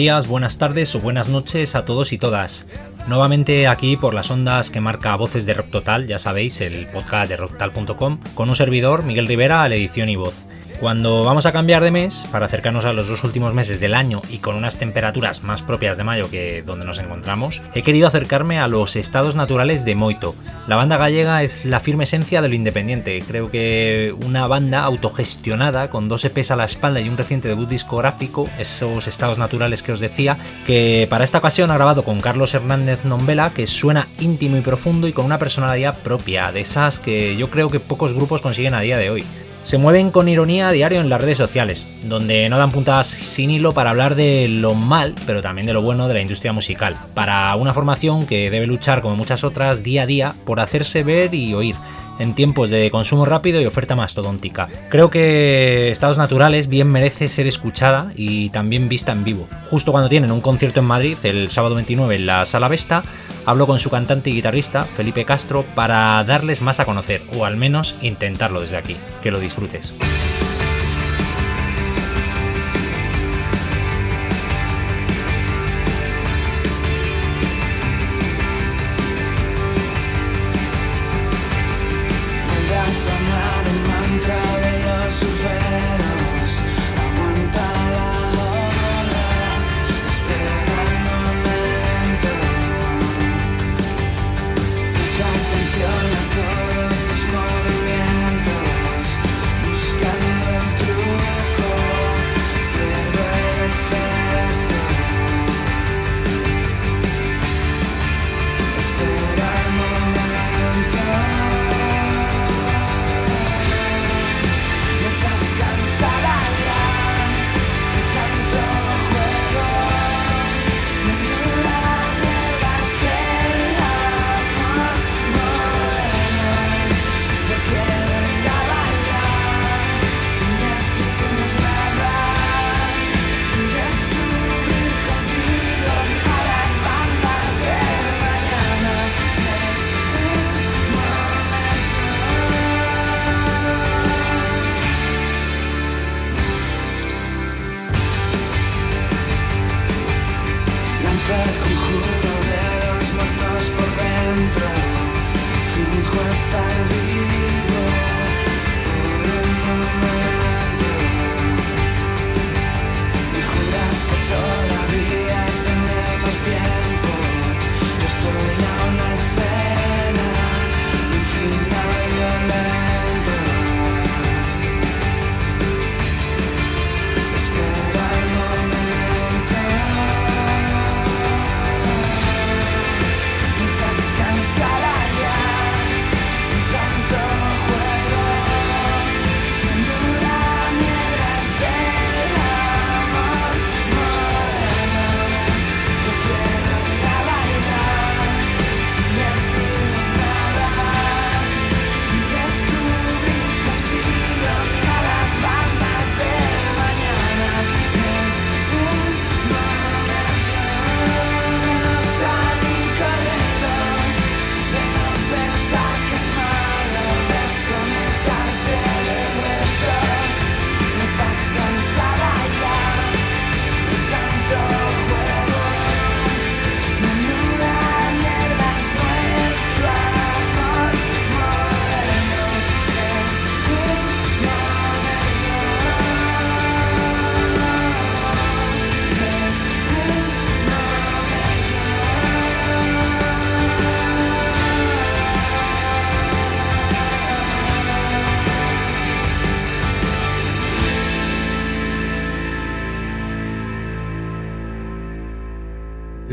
días, buenas tardes o buenas noches a todos y todas. Nuevamente aquí por las ondas que marca Voces de Rock Total, ya sabéis, el podcast de rocktal.com, con un servidor, Miguel Rivera, a la edición y voz. Cuando vamos a cambiar de mes, para acercarnos a los dos últimos meses del año y con unas temperaturas más propias de mayo que donde nos encontramos, he querido acercarme a los estados naturales de Moito. La banda gallega es la firme esencia de lo independiente, creo que una banda autogestionada con dos EPs a la espalda y un reciente debut discográfico, esos estados naturales que os decía, que para esta ocasión ha grabado con Carlos Hernández Nombela, que suena íntimo y profundo y con una personalidad propia, de esas que yo creo que pocos grupos consiguen a día de hoy. Se mueven con ironía a diario en las redes sociales, donde no dan puntadas sin hilo para hablar de lo mal, pero también de lo bueno de la industria musical, para una formación que debe luchar, como muchas otras, día a día por hacerse ver y oír, en tiempos de consumo rápido y oferta mastodóntica. Creo que Estados Naturales bien merece ser escuchada y también vista en vivo. Justo cuando tienen un concierto en Madrid, el sábado 29 en la Sala Vesta, hablo con su cantante y guitarrista, Felipe Castro, para darles más a conocer, o al menos intentarlo desde aquí. Que lo disfrutes.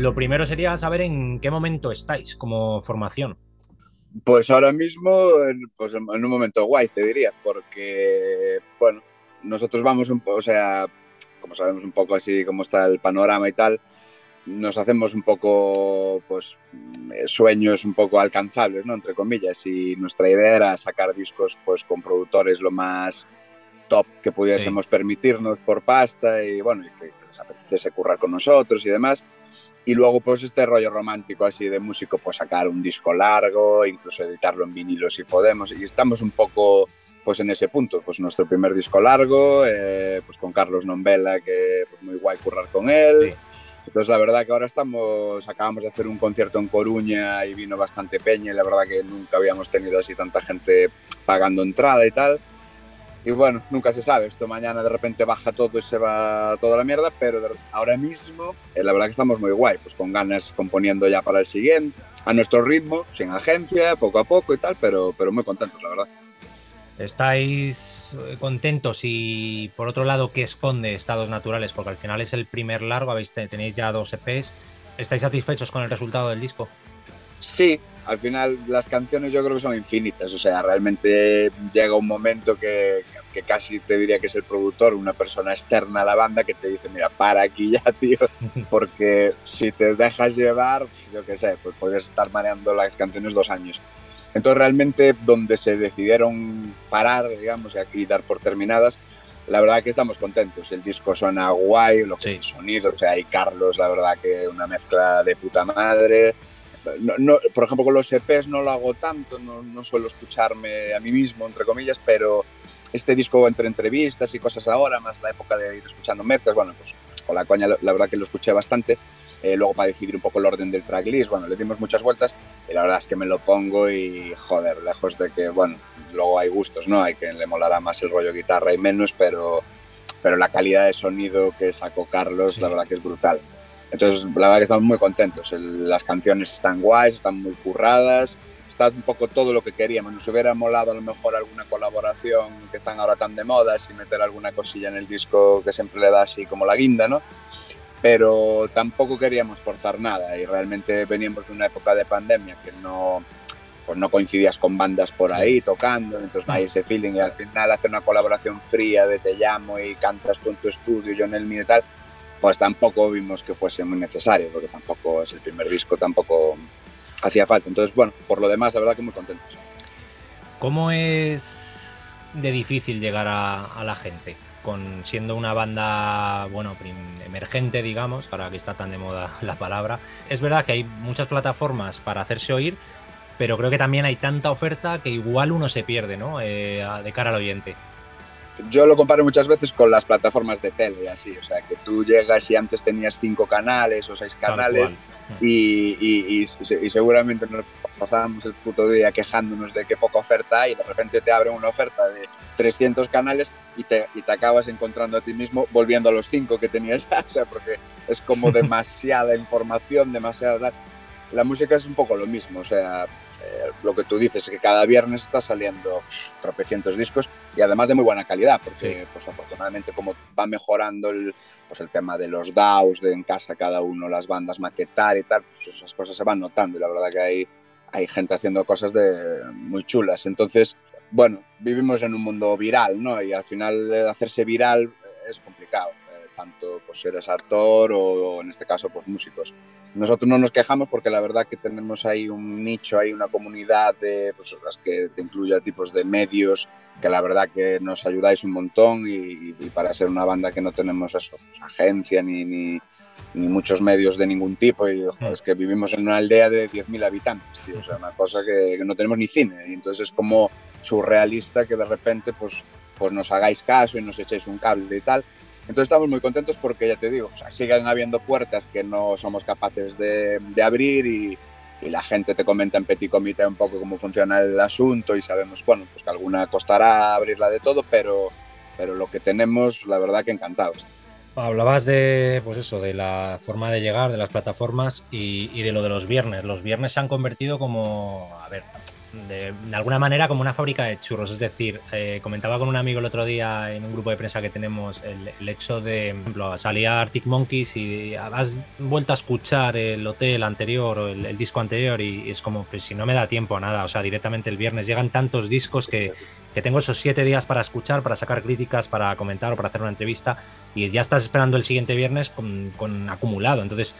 Lo primero sería saber en qué momento estáis como formación. Pues ahora mismo, pues en un momento guay, te diría, porque, bueno, nosotros vamos, un, o sea, como sabemos un poco así cómo está el panorama y tal, nos hacemos un poco, pues, sueños un poco alcanzables, ¿no? Entre comillas, y nuestra idea era sacar discos, pues, con productores lo más top que pudiésemos permitirnos por pasta y, bueno, y que les apeteciese currar con nosotros y demás Y luego, pues este rollo romántico así de músico, pues sacar un disco largo, incluso editarlo en vinilo si podemos. Y estamos un poco pues en ese punto, pues nuestro primer disco largo, eh, pues con Carlos Nombela, que pues muy guay currar con él. Entonces la verdad que ahora estamos, acabamos de hacer un concierto en Coruña y vino bastante peña y la verdad que nunca habíamos tenido así tanta gente pagando entrada y tal. Y bueno, nunca se sabe, esto mañana de repente baja todo y se va toda la mierda, pero ahora mismo eh, la verdad que estamos muy guay, pues con ganas componiendo ya para el siguiente, a nuestro ritmo, sin agencia, poco a poco y tal, pero, pero muy contentos, la verdad. ¿Estáis eh, contentos y por otro lado qué esconde Estados Naturales? Porque al final es el primer largo, tenéis ya dos EPs. ¿Estáis satisfechos con el resultado del disco? Sí, al final las canciones yo creo que son infinitas, o sea, realmente llega un momento que, que, casi te diría que es el productor, una persona externa a la banda que te dice, mira, para aquí ya, tío, porque si te dejas llevar, yo qué sé, pues podrías estar mareando las canciones dos años. Entonces realmente donde se decidieron parar, digamos, y aquí dar por terminadas, la verdad que estamos contentos. El disco suena guay, lo que es el sonido, o sea, hay Carlos, la verdad que una mezcla de puta madre. No, por ejemplo, con los EPs no lo hago tanto, no, no, suelo escucharme a mí mismo, entre comillas, pero este disco entre entrevistas y cosas ahora, más la época de ir escuchando mezclas, bueno, pues con la coña la verdad que lo escuché bastante. Eh, luego para decidir un poco el orden del tracklist, bueno, le dimos muchas vueltas y la verdad es que me lo pongo y joder, lejos de que, bueno, luego hay gustos, ¿no? Hay que le molará más el rollo guitarra y menos, pero, pero la calidad de sonido que sacó Carlos, la verdad que es brutal. Entonces, la verdad que estamos muy contentos. las canciones están guays, están muy curradas, está un poco todo lo que queríamos. Nos hubiera molado a lo mejor alguna colaboración que están ahora tan de moda, y meter alguna cosilla en el disco que siempre le da así como la guinda, ¿no? pero tampoco queríamos forzar nada y realmente veníamos de una época de pandemia que no, pues no coincidías con bandas por ahí tocando, entonces no hay ese feeling y al final hacer una colaboración fría de te llamo y cantas tú en tu estudio, yo en el mío y tal, pues tampoco vimos que fuese muy necesario, porque tampoco es el primer disco, tampoco hacía falta. Entonces, bueno, por lo demás, la verdad que muy contentos. ¿Cómo es de difícil llegar a la gente? con siendo una banda, bueno, emergente, digamos, para que está tan de moda la palabra. Es verdad que hay muchas plataformas para hacerse oír, pero creo que también hay tanta oferta que igual uno se pierde, ¿no? Eh, de cara al oyente yo lo comparo muchas veces con las plataformas de tele, así, o sea, que tú llegas y antes tenías cinco canales o seis canales y, seguramente nos pasábamos el puto día quejándonos de qué poca oferta hay y de repente te abren una oferta de 300 canales y te, y te acabas encontrando a ti mismo volviendo a los cinco que tenías, o sea, porque es como demasiada información, demasiada... La música es un poco lo mismo, o sea, lo que tú dices, es que cada viernes está saliendo tropecientos discos y además de muy buena calidad, porque pues afortunadamente como va mejorando el, pues el tema de los DAOs, de en casa cada uno las bandas maquetar y tal, pues esas cosas se van notando y la verdad que hay, hay gente haciendo cosas de, muy chulas. Entonces, bueno, vivimos en un mundo viral, ¿no? Y al final hacerse viral es complicado tanto pues eres actor o, en este caso pues músicos. Nosotros no nos quejamos porque la verdad que tenemos ahí un nicho, hay una comunidad de pues, las que te incluye tipos de medios que la verdad que nos ayudáis un montón y, para ser una banda que no tenemos eso, pues, agencia ni, ni, ni, muchos medios de ningún tipo y es que vivimos en una aldea de 10.000 habitantes, tío, o sea, una cosa que, que, no tenemos ni cine. Y entonces es como surrealista que de repente pues, pues nos hagáis caso y nos echéis un cable y tal entonces estamos muy contentos porque ya te digo, siguen habiendo puertas que no somos capaces de, abrir y, la gente te comenta en petit comité un poco cómo funciona el asunto y sabemos, bueno, pues que alguna costará abrirla de todo, pero, pero lo que tenemos, la verdad que encantados. Hablabas de, pues eso, de la forma de llegar, de las plataformas y, y de lo de los viernes. Los viernes se han convertido como, a ver, de, alguna manera como una fábrica de churros. Es decir, eh, comentaba con un amigo el otro día en un grupo de prensa que tenemos el, hecho de, por ejemplo, salía Arctic Monkeys y has vuelto a escuchar el hotel anterior o el, disco anterior y, es como, pues si no me da tiempo a nada, o sea, directamente el viernes llegan tantos discos que, que tengo esos siete días para escuchar, para sacar críticas, para comentar o para hacer una entrevista y ya estás esperando el siguiente viernes con acumulado. Entonces,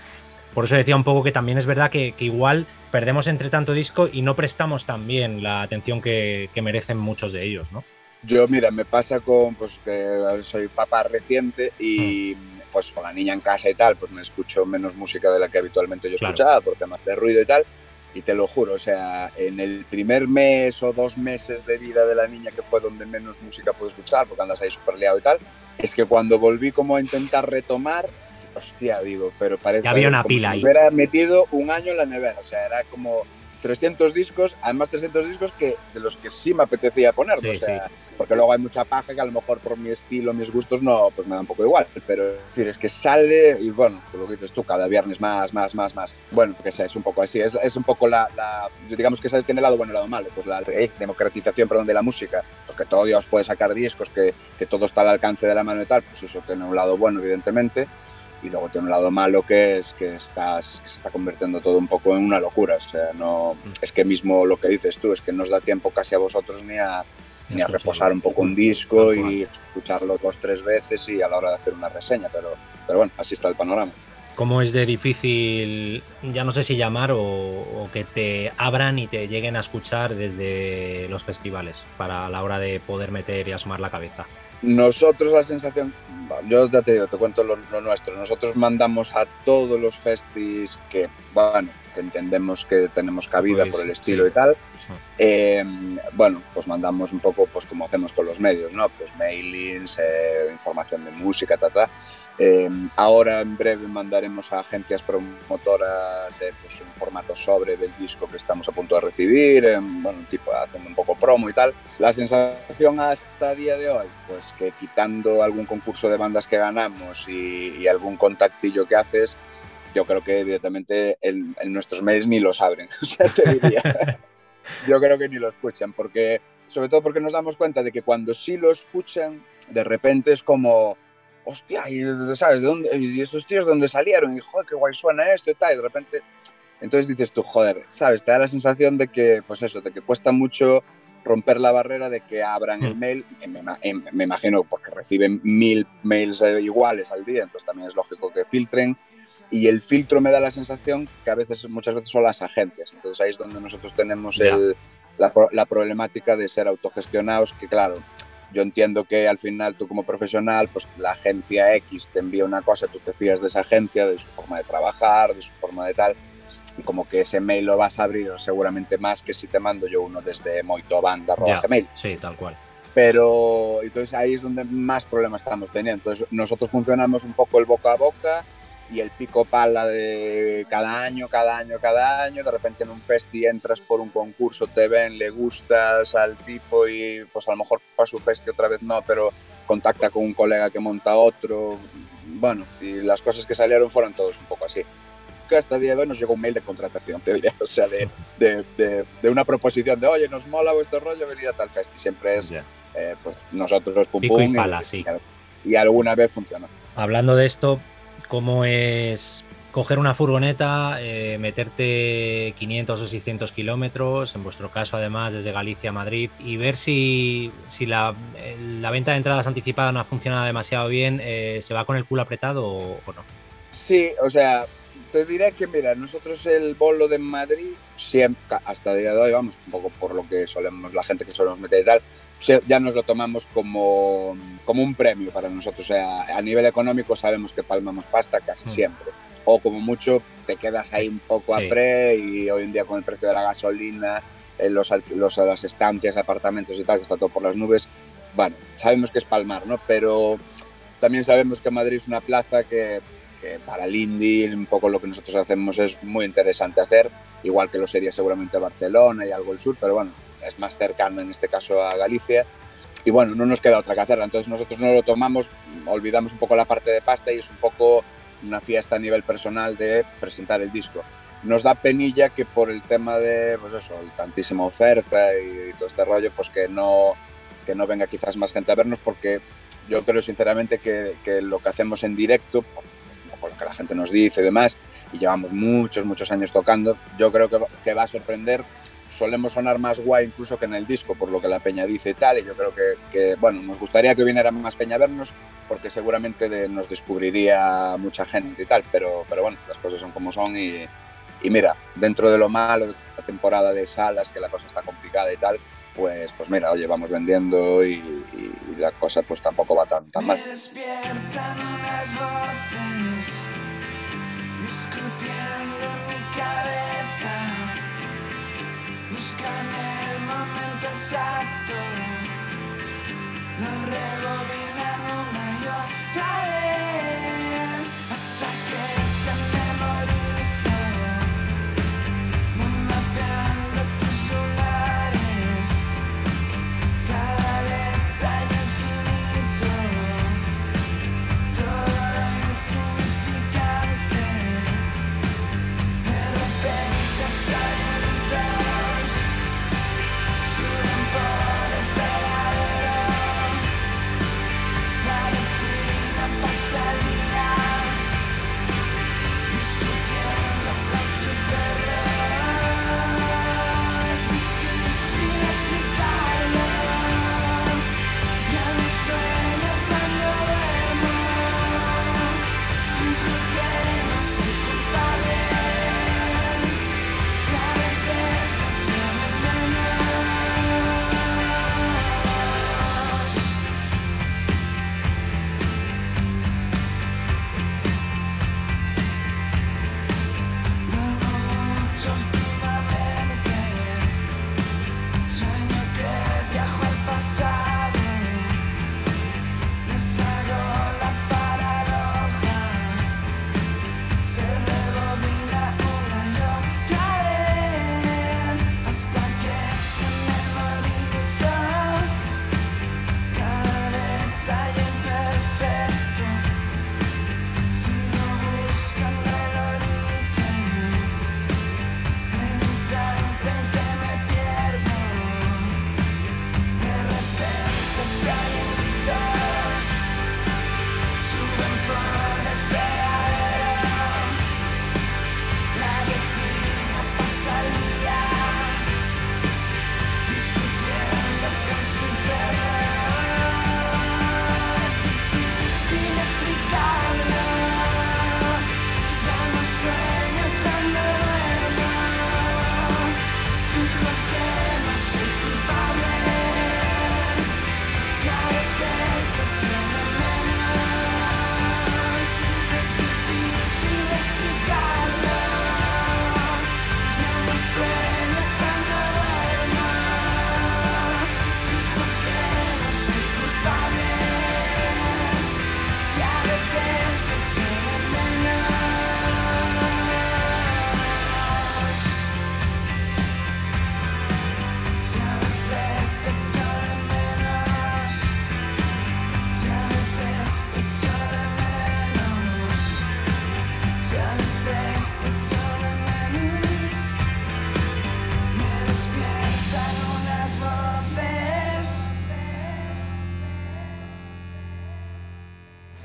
por eso decía un poco que también es verdad que, igual perdemos entre tanto disco y no prestamos también la atención que, merecen muchos de ellos, ¿no? Yo, mira, me pasa con, pues que soy papá reciente y, hmm. pues con la niña en casa y tal, pues me escucho menos música de la que habitualmente yo escuchaba, por temas de ruido y tal. Y te lo juro, o sea, en el primer mes o dos meses de vida de la niña, que fue donde menos música pude escuchar, porque andas ahí súper liado y tal, es que cuando volví como a intentar retomar, hostia, digo, pero parece que había una como pila si ahí. hubiera metido un año en la nevera, o sea, era como 300 discos, además 300 discos que de los que sí me apetecía poner, Sí, o sea, porque luego hay mucha paja que a lo mejor por mi estilo, mis gustos no, pues me da un poco igual, pero es decir, es que sale y bueno, pues lo que dices tú, cada viernes más, más, más, más, bueno, que sea, es un poco así, es, es un poco la, la, digamos que sabes tiene el lado bueno y el lado malo, pues la eh, democratización, perdón, de la música, pues que todo Dios puede sacar discos, que, que todo está al alcance de la mano y tal, pues eso tiene un lado bueno, evidentemente, y luego tiene un lado malo que es que estás se está convirtiendo todo un poco en una locura o sea no es que mismo lo que dices tú es que no os da tiempo casi a vosotros ni a ni a reposar un poco un disco y escucharlo dos tres veces y a la hora de hacer una reseña pero pero bueno así está el panorama. Cómo es de difícil, ya no sé si llamar o, o, que te abran y te lleguen a escuchar desde los festivales para la hora de poder meter y asomar la cabeza. Nosotros la sensación, yo ya te digo, te cuento lo, lo nuestro, nosotros mandamos a todos los festis que, bueno, que entendemos que tenemos cabida pues, por el estilo sí. y tal, eh, bueno, pues mandamos un poco, pues como hacemos con los medios, ¿no? Pues mailings, eh, información de música, ta, ta. Eh, ahora en breve mandaremos a agencias promotoras eh, pues un formato sobre del disco que estamos a punto de recibir, eh, bueno, tipo haciendo un poco promo y tal. La sensación hasta día de hoy, pues que quitando algún concurso de bandas que ganamos y, y algún contactillo que haces, yo creo que directamente en, en nuestros mails ni los abren, o sea, te diría. yo creo que ni lo escuchan, porque sobre todo porque nos damos cuenta de que cuando sí lo escuchan, de repente es como hostia, y, ¿sabes? ¿De dónde? ¿Y estos tíos de dónde salieron? Y joder, qué guay suena esto y tal. Y de repente, entonces dices tú, joder, ¿sabes? Te da la sensación de que, pues eso, de que cuesta mucho romper la barrera de que abran el mail, me, me, imagino porque reciben mil mails iguales al día, entonces también es lógico que filtren. Y el filtro me da la sensación que a veces, muchas veces son las agencias. Entonces ahí es donde nosotros tenemos el, la, la problemática de ser autogestionados, que claro, yo entiendo que al final tú como profesional, pues la agencia X te envía una cosa, tú te fías de esa agencia, de su forma de trabajar, de su forma de tal, y como que ese mail lo vas a abrir seguramente más que si te mando yo uno desde moitobanda.gmail. Sí, tal cual. Pero entonces ahí es donde más problemas estamos teniendo. Entonces nosotros funcionamos un poco el boca a boca y el pico pala de cada año, cada año, cada año, de repente en un festi entras por un concurso, te ven, le gustas al tipo y pues a lo mejor para su festi otra vez no, pero contacta con un colega que monta otro, bueno, y las cosas que salieron fueron todos un poco así. Que hasta el día de hoy nos llegó un mail de contratación, te diría, o sea, de, de, de, de una proposición de, oye, nos mola vuestro rollo, venir a tal festi, siempre es, yeah. eh, pues nosotros pum Pico pum, y, pala, y, sí. y alguna vez funcionó. Hablando de esto, cómo es coger una furgoneta, eh, meterte 500 o 600 kilómetros, en vuestro caso además desde Galicia a Madrid, y ver si, si la, la, venta de entradas anticipada no ha funcionado demasiado bien, eh, ¿se va con el culo apretado o, o, no? Sí, o sea, te diré que mira, nosotros el bolo de Madrid, siempre, hasta el día de hoy, vamos, un poco por lo que solemos, la gente que solemos meter y tal, ya nos lo tomamos como, como un premio para nosotros. O sea, a nivel económico sabemos que palmamos pasta casi mm. siempre. O como mucho te quedas ahí un poco sí. a pre y hoy en día con el precio de la gasolina, eh, los, los, las estancias, apartamentos y tal, que está todo por las nubes, bueno, sabemos que es palmar, ¿no? Pero también sabemos que Madrid es una plaza que, que para el indie, un poco lo que nosotros hacemos es muy interesante hacer, igual que lo sería seguramente Barcelona y algo el sur, pero bueno, es más cercano en este caso a Galicia y bueno, no nos queda otra que hacerla, entonces nosotros no lo tomamos, olvidamos un poco la parte de pasta y es un poco una fiesta a nivel personal de presentar el disco. Nos da penilla que por el tema de, pues eso, tantísima oferta y, todo este rollo, pues que no, que no venga quizás más gente a vernos porque yo creo sinceramente que, que lo que hacemos en directo, por, por, lo que la gente nos dice y demás, y llevamos muchos, muchos años tocando, yo creo que, que va a sorprender solemos sonar más guay incluso que en el disco, por lo que la peña dice y tal, y yo creo que, bueno, nos gustaría que viniera más peña a vernos, porque seguramente nos descubriría mucha gente y tal, pero, pero bueno, las cosas son como son y, y mira, dentro de lo malo, la temporada de salas, que la cosa está complicada y tal, pues, pues mira, oye, vamos vendiendo y, la cosa pues tampoco va tan, tan mal. discutiendo en mi cabeza, buscan el momento exacto, lo rebobinan una y otra vez. Hasta que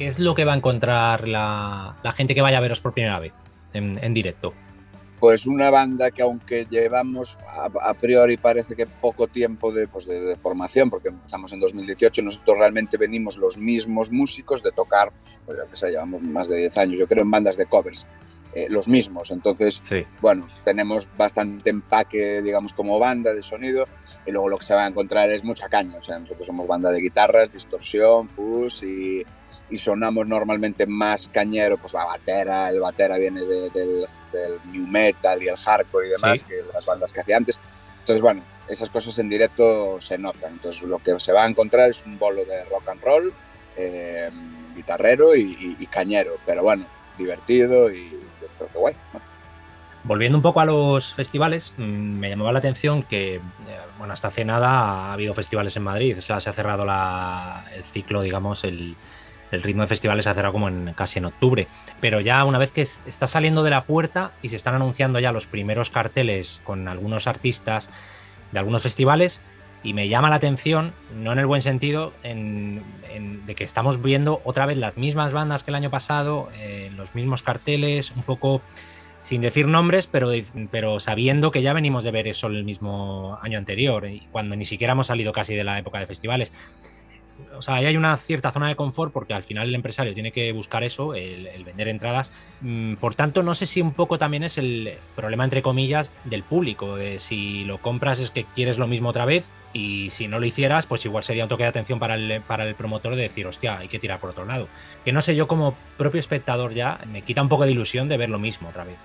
es lo que va a encontrar la, gente que vaya a veros por primera vez en, directo? Pues una banda que aunque llevamos a, priori parece que poco tiempo pues de, formación, porque empezamos en 2018, nosotros realmente venimos los mismos músicos de tocar, pues ya que sé, llevamos más de 10 años, yo creo, en bandas de covers. Eh, los mismos. Entonces, bueno, tenemos bastante empaque, digamos, como banda de sonido. Y luego lo que se va a encontrar es mucha caña. O sea, nosotros somos banda de guitarras, distorsión, fuzz y, y sonamos normalmente más cañero, pues la batera, el batera viene del, del, new metal y el hardcore y demás, que las bandas que hacía antes. Entonces, bueno, esas cosas en directo se notan. Entonces, lo que se va a encontrar es un bolo de rock and roll, eh, guitarrero y, cañero, pero bueno, divertido y yo creo que guay. Volviendo un poco a los festivales, mm, me llamaba la atención que, eh, bueno, hasta hace nada ha habido festivales en Madrid, o sea, se ha cerrado el ciclo, digamos, el, el ritmo de festivales ha cerrado como en, casi en octubre. Pero ya una vez que está saliendo de la puerta y se están anunciando ya los primeros carteles con algunos artistas de algunos festivales, y me llama la atención, no en el buen sentido, de que estamos viendo otra vez las mismas bandas que el año pasado, eh, los mismos carteles, un poco sin decir nombres, pero, pero sabiendo que ya venimos de ver eso el mismo año anterior, y cuando ni siquiera hemos salido casi de la época de festivales. O sea, ahí hay una cierta zona de confort porque al final el empresario tiene que buscar eso, el, vender entradas. Mm, por tanto, no sé si un poco también es el problema, entre comillas, del público. si lo compras es que quieres lo mismo otra vez y si no lo hicieras, pues igual sería un toque de atención para el, para el promotor de decir, hostia, hay que tirar por otro lado. Que no sé, yo como propio espectador ya me quita un poco de ilusión de ver lo mismo otra vez.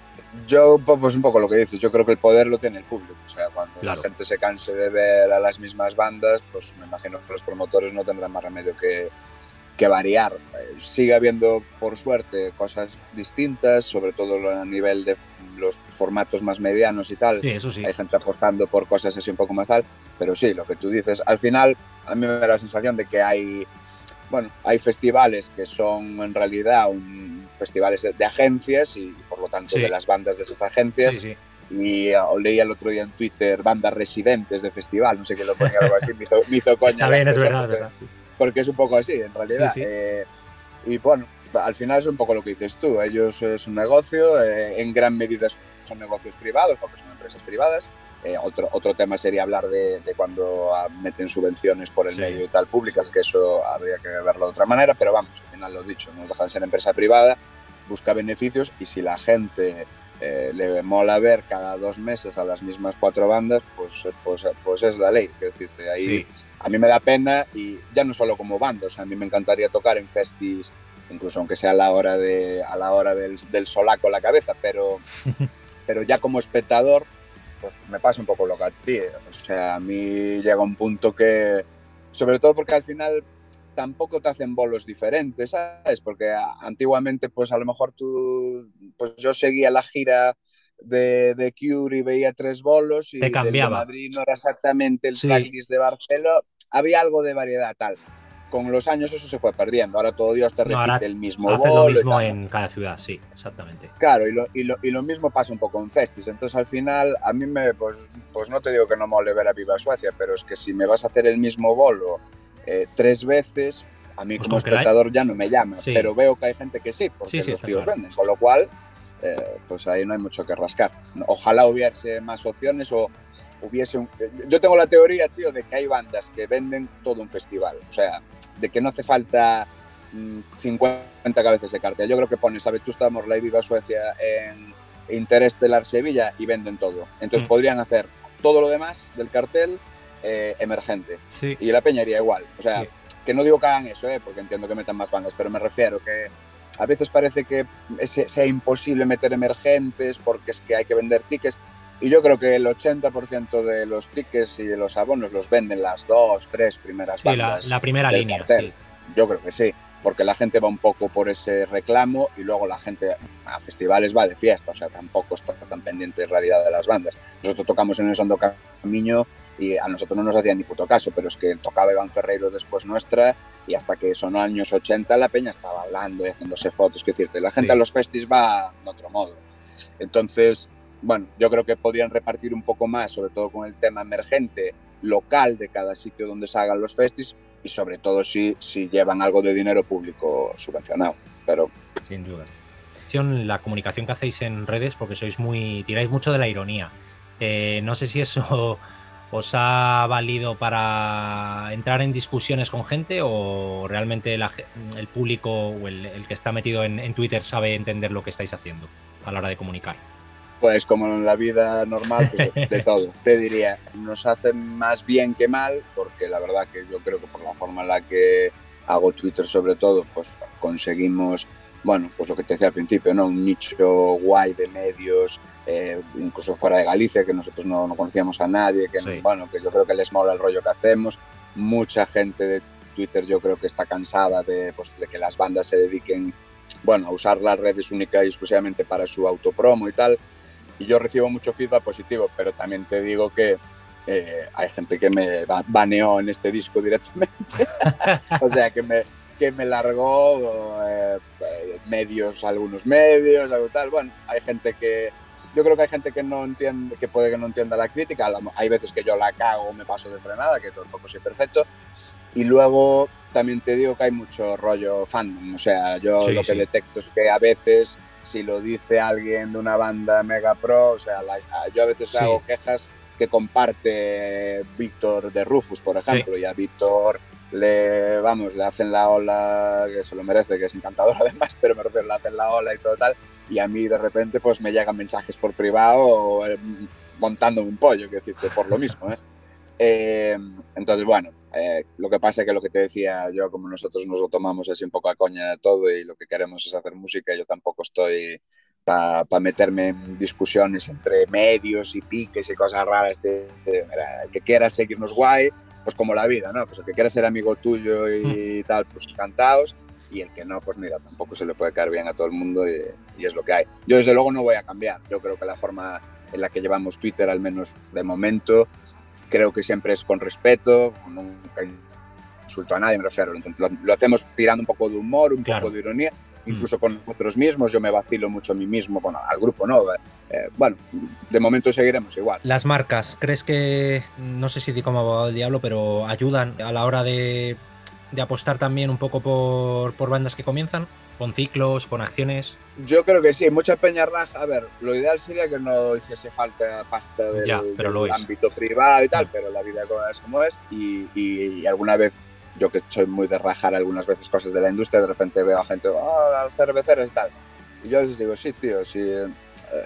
Yo, pues un poco lo que dices, yo creo que el poder lo tiene el público. O sea, cuando la gente se canse de ver a las mismas bandas, pues me imagino que los promotores no tendrán más remedio que, que variar. Eh, sigue habiendo, por suerte, cosas distintas, sobre todo a nivel de los formatos más medianos y tal. Sí, eso sí. Hay gente apostando por cosas así un poco más tal, pero sí, lo que tú dices, al final a mí me da la sensación de que hay, bueno, hay festivales que son en realidad un, festivales de, agencias y, por lo tanto de las bandas de esas agencias. y uh, leí el otro día en Twitter bandas residentes de festival, no sé qué lo ponía algo así, me hizo, me hizo coña. Está bien, es verdad, porque, porque, es un poco así, en realidad. Eh, y bueno, al final es un poco lo que dices tú, ellos es un negocio, eh, en gran medida son negocios privados, porque son empresas privadas. Eh, otro, otro tema sería hablar de, cuando ah, meten subvenciones por el medio y tal públicas, que eso habría que verlo de otra manera, pero vamos, al final lo dicho, no deja de ser empresa privada, busca beneficios y si la gente eh, le mola ver cada dos meses a las mismas cuatro bandas, pues, pues, pues es la ley. Quiero decirte, ahí a mí me da pena y ya no solo como banda, a mí me encantaría tocar en festis incluso aunque sea a la hora, de, a la hora del, del solaco la cabeza, pero, pero ya como espectador, pues me pasa un poco lo que a ti. O sea, a mí llega un punto que, sobre todo porque al final tampoco te hacen bolos diferentes, ¿sabes? Porque antiguamente, pues a lo mejor tú, pues yo seguía la gira de, de Cure y veía tres bolos y te cambiaba. de Madrid no era exactamente el sí. de Barcelona, había algo de variedad tal con los años eso se fue perdiendo. Ahora todo Dios te repite el mismo haces lo mismo en cada ciudad, sí, exactamente. Claro, y lo, y, lo, y lo, mismo pasa un poco en Festis. Entonces al final, a mí me, pues, pues no te digo que no mole ver a Viva Suecia, pero es que si me vas a hacer el mismo bolo eh, tres veces, a mí pues como espectador ya no me llama. Sí. Pero veo que hay gente que sí, porque sí, los tíos claro. venden. Con lo cual, eh, pues ahí no hay mucho que rascar. Ojalá hubiese más opciones o hubiese un... Yo tengo la teoría, tío, de que hay bandas que venden todo un festival. O sea, de que no hace falta 50 mm, cabezas de cartel. Yo creo que pones a Vetusta Morla y Viva Suecia en Interestelar Sevilla y venden todo. Entonces mm. podrían hacer todo lo demás del cartel eh, emergente. Sí. Y la peñaría igual. O sea, sí. que no digo que hagan eso, eh, porque entiendo que metan más bandas, pero me refiero que a veces parece que sea imposible meter emergentes porque es que hay que vender tickets. Y yo creo que el 80% de los tickets y de los abonos los venden las dos, tres primeras sí, bandas. La, la primera línea. Sí. Yo creo que sí, porque la gente va un poco por ese reclamo y luego la gente a festivales va de fiesta, o sea, tampoco está tan pendiente en realidad de las bandas. Nosotros tocamos en el Sondo Camino y a nosotros no nos hacían ni puto caso, pero es que tocaba Iván Ferreiro después nuestra y hasta que sonó años 80 la peña estaba hablando y haciéndose fotos, que decirte, la gente sí. a los festis va de otro modo. Entonces, bueno, yo creo que podrían repartir un poco más, sobre todo con el tema emergente, local de cada sitio donde se hagan los festis y sobre todo si, llevan algo de dinero público subvencionado. Pero... Sin duda. La comunicación que hacéis en redes, porque sois muy. tiráis mucho de la ironía. Eh, no sé si eso os ha valido para entrar en discusiones con gente o realmente la, el público o el, que está metido en Twitter sabe entender lo que estáis haciendo a la hora de comunicar. Pues como en la vida normal, pues de, de, todo. Te diría, nos hace más bien que mal, porque la verdad que yo creo que por la forma en la que hago Twitter sobre todo, pues conseguimos, bueno, pues lo que te decía al principio, ¿no? Un nicho guay de medios, eh, incluso fuera de Galicia, que nosotros no, no conocíamos a nadie, que, sí. bueno, que yo creo que les mola el rollo que hacemos. Mucha gente de Twitter yo creo que está cansada de, pues, de que las bandas se dediquen, bueno, a usar las redes única y exclusivamente para su autopromo y tal y yo recibo mucho feedback positivo, pero también te digo que eh, hay gente que me baneó en este disco directamente, o sea, que me, que me largó eh, medios, algunos medios, algo tal. Bueno, hay gente que, yo creo que hay gente que no entiende, que puede que no entienda la crítica, hay veces que yo la cago, me paso de frenada, que tampoco soy perfecto, y luego también te digo que hay mucho rollo fandom, o sea, yo sí, lo que sí. detecto es que a veces si lo dice alguien de una banda mega pro, o sea, la, yo a veces sí. hago quejas que comparte Víctor de Rufus, por ejemplo, sí. y a Víctor le, vamos, le hacen la ola, que se lo merece, que es encantador además, pero me refiero, le hacen la ola y todo tal, y a mí de repente pues me llegan mensajes por privado eh, montándome un pollo, que decirte, por lo mismo, ¿eh? Eh, entonces, bueno, eh, lo que pasa es que lo que te decía yo, como nosotros nos lo tomamos así un poco a coña de todo y lo que queremos es hacer música, yo tampoco estoy para pa meterme en discusiones entre medios y piques y cosas raras. De, de, mira, el que quiera seguirnos guay, pues como la vida, ¿no? Pues el que quiera ser amigo tuyo y mm. tal, pues encantados. Y el que no, pues mira, tampoco se le puede caer bien a todo el mundo y, y es lo que hay. Yo desde luego no voy a cambiar. Yo creo que la forma en la que llevamos Twitter, al menos de momento, creo que siempre es con respeto, nunca insulto a nadie, me refiero, lo, lo hacemos tirando un poco de humor, un claro. poco de ironía, incluso mm. con nosotros mismos, yo me vacilo mucho a mí mismo, bueno, al grupo no, eh, bueno, de momento seguiremos igual. Las marcas, ¿crees que, no sé si di como abogado del diablo, pero ayudan a la hora de, de apostar también un poco por, por bandas que comienzan? con ciclos, con acciones. Yo creo que sí, mucha peña raja. A ver, lo ideal sería que no hiciese falta pasta del, ya, pero del ámbito privado y tal, mm. pero la vida es como es. Y, y, y, alguna vez, yo que soy muy de rajar algunas veces cosas de la industria, de repente veo a gente, oh, cerveceras y tal. Y yo les digo, sí, tío, sí,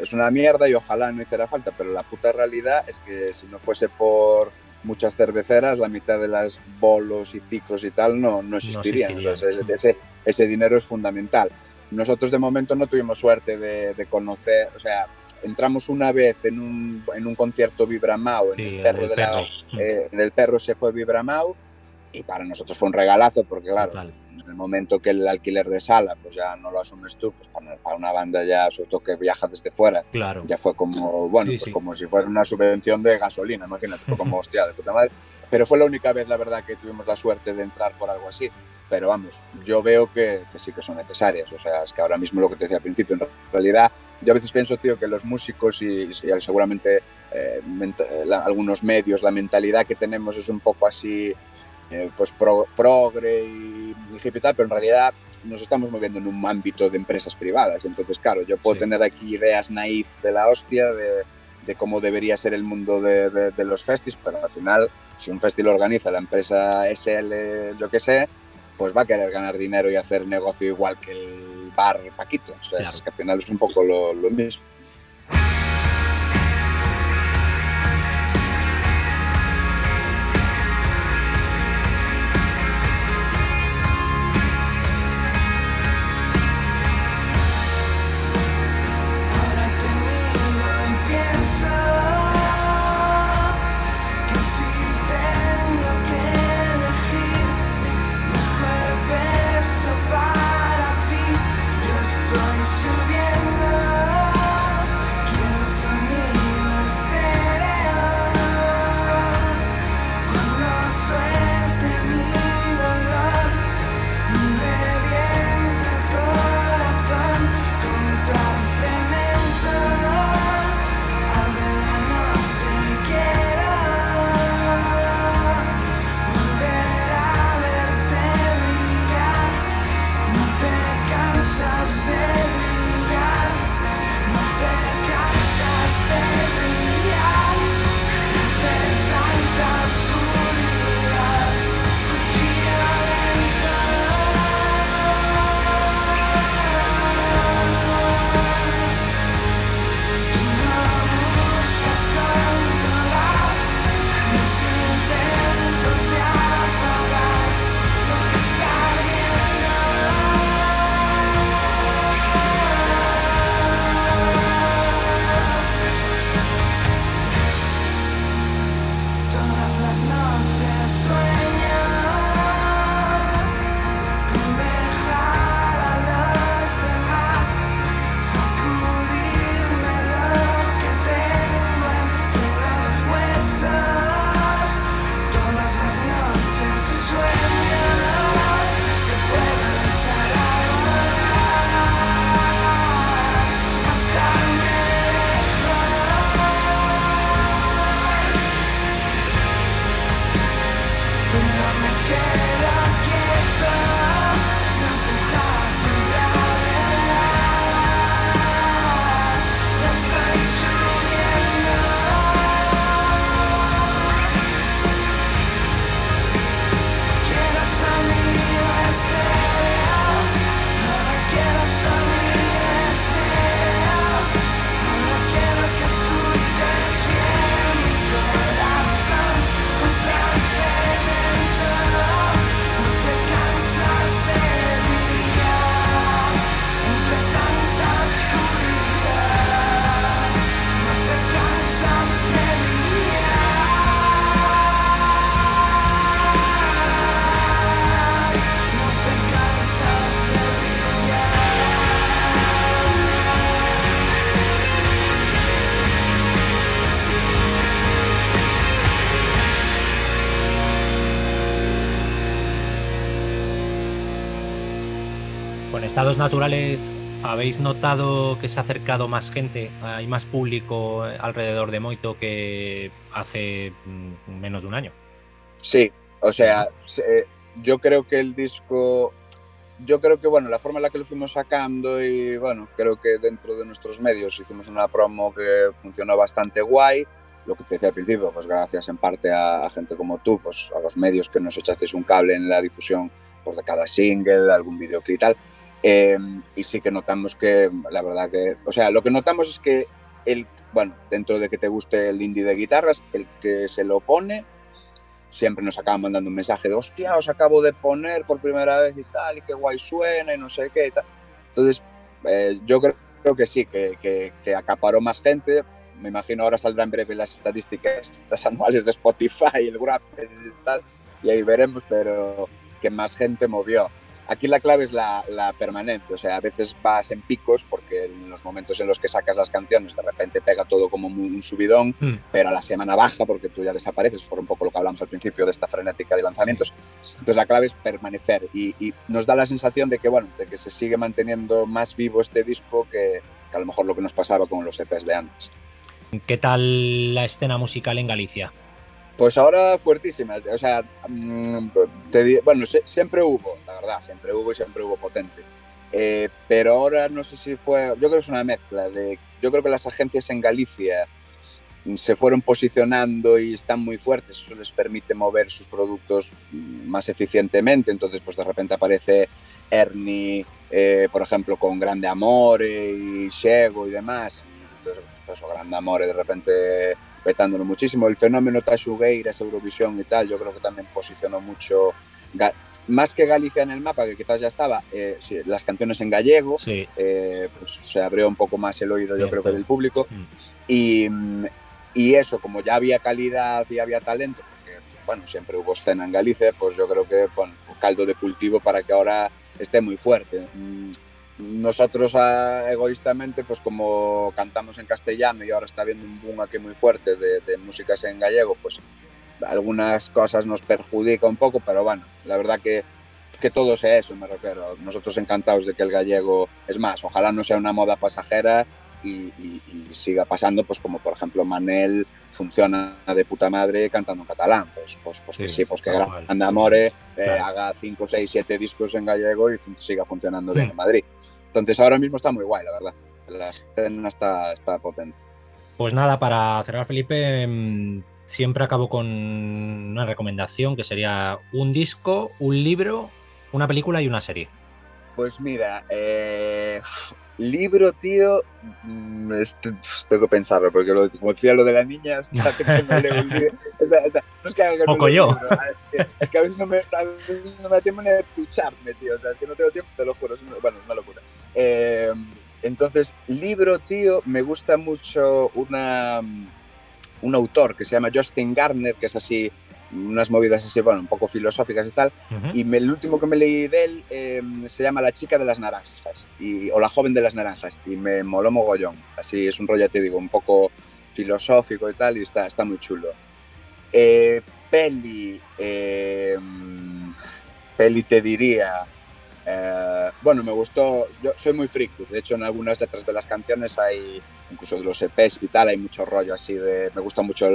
es una mierda y ojalá no hiciera falta, pero la puta realidad es que si no fuese por muchas cerveceras, la mitad de las bolos y ciclos y tal no, no existirían. No existirían. O sea, ese, ese, dinero es fundamental. Nosotros de momento no tuvimos suerte de, de conocer, o sea, entramos una vez en un, en un concierto Vibramau, en, sí, el perro, de la, eh, en el perro se fue Vibramau y para nosotros fue un regalazo porque claro, Total. En el momento que el alquiler de sala pues ya no lo asumes tú, pues para, una banda ya, sobre todo que viaja desde fuera, claro. ya fue como, bueno, sí, pues sí. como si fuera una subvención de gasolina, imagínate, fue como hostia, de puta madre. Pero fue la única vez, la verdad, que tuvimos la suerte de entrar por algo así. Pero vamos, yo veo que, que sí que son necesarias. O sea, es que ahora mismo lo que te decía al principio, en realidad, yo a veces pienso, tío, que los músicos y, y seguramente eh, la, algunos medios, la mentalidad que tenemos es un poco así eh, pues pro, progre y, y hippie tal, pero en realidad nos estamos moviendo en un ámbito de empresas privadas. Entonces, claro, yo puedo sí. tener aquí ideas naif de la hostia, de, de cómo debería ser el mundo de, de, de, los festis, pero al final, si un festival lo organiza la empresa SL, yo que sé, pues va a querer ganar dinero y hacer negocio igual que el bar Paquito. O sea, claro. es que al final es un poco lo, lo mismo. Con estados naturales, ¿habéis notado que se ha acercado más gente? ¿Hay más público alrededor de Moito que hace mm, menos de un año? Sí, o sea, yo creo que el disco yo creo que bueno, la forma en la que lo fuimos sacando y bueno, creo que dentro de nuestros medios hicimos una promo que funcionó bastante guay. Lo que te decía al principio, pues gracias en parte a, gente como tú, pues a los medios que nos echasteis un cable en la difusión pues, de cada single, algún videoclip y tal. Em, y sí que notamos que, la verdad que, o sea, lo que notamos es que el, bueno, dentro de que te guste el indie de guitarras, el que se lo pone siempre nos acaban mandando un mensaje de hostia, os acabo de poner por primera vez y tal, y qué guay suena y no sé qué y tal. Entonces, eh, yo creo, que sí, que, que, acaparó más gente. Me imagino ahora saldrán breve las estadísticas las anuales de Spotify, el Grab y tal, y ahí veremos, pero que más gente movió. Aquí la clave es la, permanencia, o sea, a veces vas en picos porque en los momentos en los que sacas las canciones de repente pega todo como un subidón, hmm. pero a la semana baja porque tú ya desapareces, por un poco lo que hablamos al principio de esta frenética de lanzamientos. Entonces la clave es permanecer y, nos da la sensación de que, bueno, de que se sigue manteniendo más vivo este disco que, que a lo mejor lo que nos pasaba con los EPs de antes. ¿Qué tal la escena musical en Galicia? Pues ahora fuertísima. O sea, mm, bueno, siempre hubo, la verdad, siempre hubo y siempre hubo potente. Eh, pero ahora no sé si fue, yo creo que es una mezcla de, yo creo que las agencias en Galicia se fueron posicionando y están muy fuertes, eso les permite mover sus productos más eficientemente, entonces pues de repente aparece Ernie, eh, por ejemplo, con Grande Amore y Chego y demás, entonces pues, Grande Amore de repente petándolo muchísimo. El fenómeno Tashugueiras, Eurovisión y tal, yo creo que también posicionó mucho, más que Galicia en el mapa, que quizás ya estaba, eh, las canciones en gallego, eh, pues se abrió un poco más el oído, yo creo que del público. Mm. Y, y, eso, como ya había calidad y había talento, porque bueno, siempre hubo escena en Galicia, pues yo creo que bueno, caldo de cultivo para que ahora esté muy fuerte. Mm, nosotros ah, egoístamente, pues como cantamos en castellano y ahora está habiendo un boom aquí muy fuerte de, músicas en gallego, pues algunas cosas nos perjudica un poco, pero bueno, la verdad que, que todo sea eso, me refiero. Nosotros encantados de que el gallego, es más, ojalá no sea una moda pasajera y, siga pasando, pues como por ejemplo Manel funciona de puta madre cantando en catalán, pues, pues, pues que sí, pues que Grande Amore eh, haga 5, 6, 7 discos en gallego y siga funcionando bien en Madrid. Entonces ahora mismo está muy guay, la verdad. La escena está, está potente. Pues nada, para cerrar, Felipe, mm, siempre acabo con una recomendación que sería un disco, un libro, una película y una serie. Pues mira, eh, libro, tío, mm, pues tengo que pensarlo, porque lo, como decía lo de la niña, hasta que no leo un libro. no es que haga Poco yo. es, que, a veces no me, a veces no me da tiempo ni de ducharme, tío. O sea, es que no tengo tiempo, te lo juro. bueno, es una locura. Eh, entonces, libro, tío, me gusta mucho una, un autor que se llama Justin Garner, que es así, unas movidas así, bueno, un poco filosóficas y tal. Y el último que me leí de él em, se llama La chica de las naranjas, y, o La joven de las naranjas, y me moló mogollón. Así es un rollo, te digo, un poco filosófico y tal, y está, está muy chulo. Eh, peli, em, peli te diría, eh, bueno, me gustó, yo soy muy friki, de hecho en algunas letras de las canciones hay, incluso de los EPs y tal, hay mucho rollo así de, me gusta mucho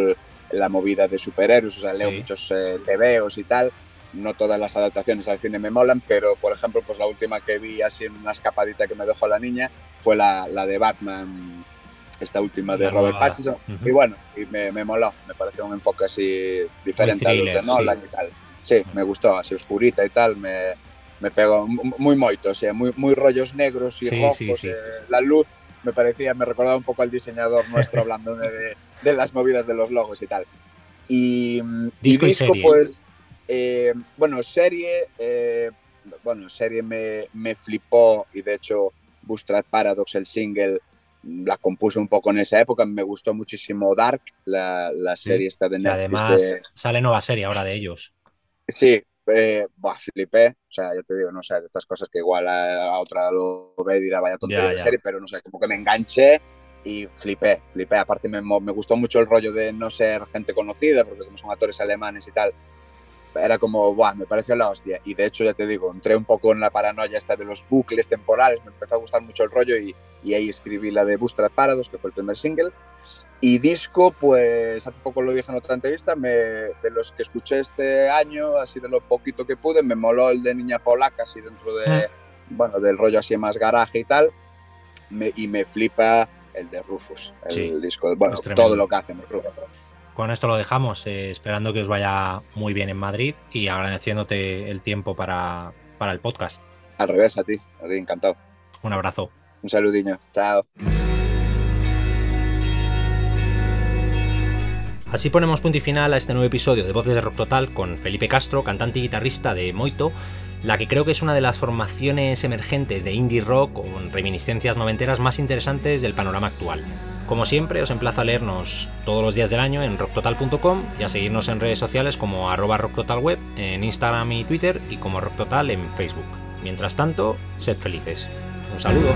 la movida de superhéroes, o sea, leo muchos eh, tebeos y tal, no todas las adaptaciones al cine me molan, pero por ejemplo, pues la última que vi así en una escapadita que me dejó la niña fue la, la de Batman, esta última de Robert Pattinson, y bueno, y me, me, moló, me pareció un enfoque así diferente a los de Nolan y tal. Sí, me gustó, así oscurita y tal, me, me pegó muy moito, o sea, muy, muy rollos negros y rojos, eh, la luz me parecía, me recordaba un poco al diseñador nuestro hablando de, de, las movidas de los logos y tal. Y disco, pues, eh, bueno, serie, eh, bueno, serie me, me, flipó y de hecho Bootstrap Paradox, el single, la compuse un poco en esa época, me gustó muchísimo Dark, la, la serie esta de Netflix. además sale nueva serie ahora de ellos. Sí, eh, flipé, o sea, ya te digo, no sé, estas cosas que igual a, otra lo ve y dirá vaya tontería de serie, pero no sé, como que me enganché y flipé, flipé. Aparte me, me, gustó mucho el rollo de no ser gente conocida, porque como son actores alemanes y tal, era como, Buah, me pareció la hostia. Y de hecho, ya te digo, entré un poco en la paranoia esta de los bucles temporales, me empezó a gustar mucho el rollo y, y ahí escribí la de Bootstrap Paradox, que fue el primer single. Y disco, pues hace poco lo dije en otra entrevista, me, de los que escuché este año, así de lo poquito que pude, me moló el de Niña Polaca, así dentro de, bueno, del rollo así más garaje y tal, me, y me flipa el de Rufus, el Sí, disco, bueno, todo lo que hacen Rufus. Con esto lo dejamos, eh, esperando que os vaya muy bien en Madrid y agradeciéndote el tiempo para, para el podcast. Al revés, a ti, a ti, encantado. Un abrazo. Un saludiño, chao. Así ponemos punto y final a este nuevo episodio de Voces de Rock Total con Felipe Castro, cantante y guitarrista de Moito, la que creo que es una de las formaciones emergentes de indie rock con reminiscencias noventeras más interesantes del panorama actual. Como siempre, os emplazo a leernos todos los días del año en rocktotal.com y a seguirnos en redes sociales como arroba rocktotalweb, en Instagram y Twitter y como rocktotal en Facebook. Mientras tanto, sed felices. Un saludo.